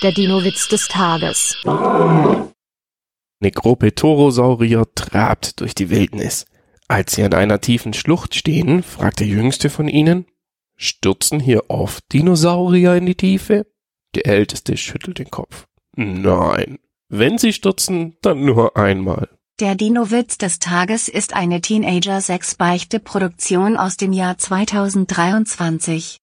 Der Dino-Witz des Tages. Necropetorosaurier trabt durch die Wildnis. Als sie an einer tiefen Schlucht stehen, fragt der jüngste von ihnen, stürzen hier oft Dinosaurier in die Tiefe? Der älteste schüttelt den Kopf. Nein. Wenn sie stürzen, dann nur einmal. Der Dino-Witz des Tages ist eine Teenager-6-Beichte-Produktion aus dem Jahr 2023.